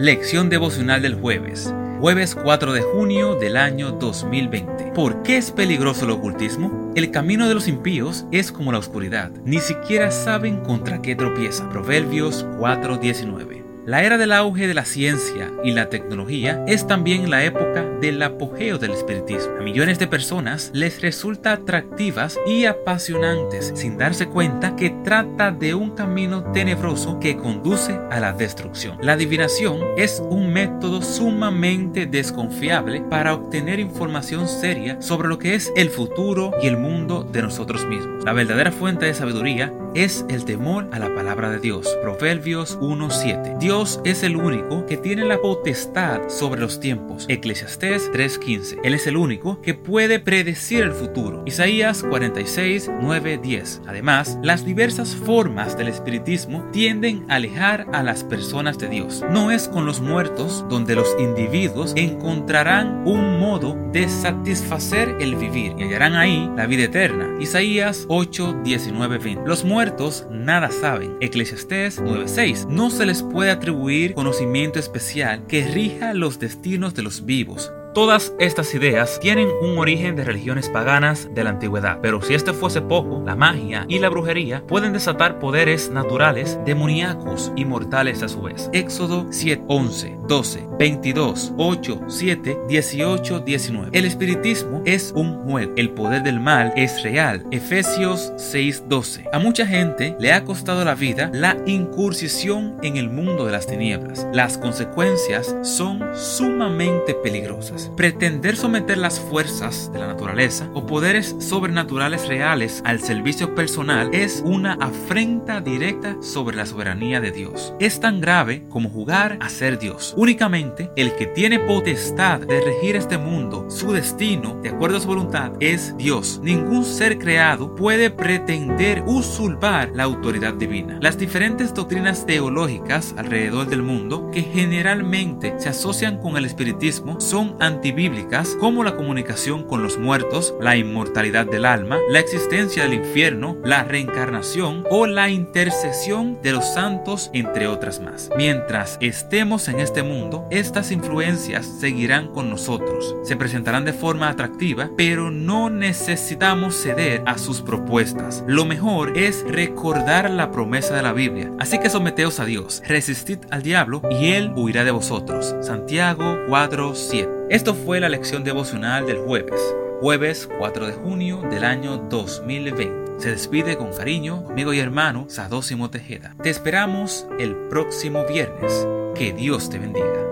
Lección devocional del jueves, jueves 4 de junio del año 2020. ¿Por qué es peligroso el ocultismo? El camino de los impíos es como la oscuridad, ni siquiera saben contra qué tropiezan. Proverbios 4:19. La era del auge de la ciencia y la tecnología es también la época del apogeo del espiritismo. A millones de personas les resulta atractivas y apasionantes sin darse cuenta que trata de un camino tenebroso que conduce a la destrucción. La adivinación es un método sumamente desconfiable para obtener información seria sobre lo que es el futuro y el mundo de nosotros mismos. La verdadera fuente de sabiduría es el temor a la palabra de Dios. Proverbios 1.7. Dios es el único que tiene la potestad sobre los tiempos. Eclesiastés 3.15. Él es el único que puede predecir el futuro. Isaías 46, 10. Además, las diversas formas del espiritismo tienden a alejar a las personas de Dios. No es con los muertos donde los individuos encontrarán un modo de satisfacer el vivir y hallarán ahí la vida eterna. Isaías 8, 19, 20. Los muertos nada saben. Eclesiastés 9:6. No se les puede atribuir conocimiento especial que rija los destinos de los vivos. Todas estas ideas tienen un origen de religiones paganas de la antigüedad, pero si este fuese poco, la magia y la brujería pueden desatar poderes naturales demoníacos y mortales a su vez. Éxodo 7, 11, 12, 22, 8, 7, 18, 19. El espiritismo es un juego, el poder del mal es real. Efesios 6, 12. A mucha gente le ha costado la vida la incursión en el mundo de las tinieblas. Las consecuencias son sumamente peligrosas. Pretender someter las fuerzas de la naturaleza o poderes sobrenaturales reales al servicio personal es una afrenta directa sobre la soberanía de Dios. Es tan grave como jugar a ser Dios. Únicamente el que tiene potestad de regir este mundo, su destino, de acuerdo a su voluntad, es Dios. Ningún ser creado puede pretender usurpar la autoridad divina. Las diferentes doctrinas teológicas alrededor del mundo que generalmente se asocian con el espiritismo son antibíblicas como la comunicación con los muertos, la inmortalidad del alma, la existencia del infierno, la reencarnación o la intercesión de los santos, entre otras más. Mientras estemos en este mundo, estas influencias seguirán con nosotros. Se presentarán de forma atractiva, pero no necesitamos ceder a sus propuestas. Lo mejor es recordar la promesa de la Biblia. Así que someteos a Dios, resistid al diablo y él huirá de vosotros. Santiago 4:7 esto fue la lección devocional del jueves, jueves 4 de junio del año 2020. Se despide con cariño amigo y hermano Sadósimo Tejeda. Te esperamos el próximo viernes. Que Dios te bendiga.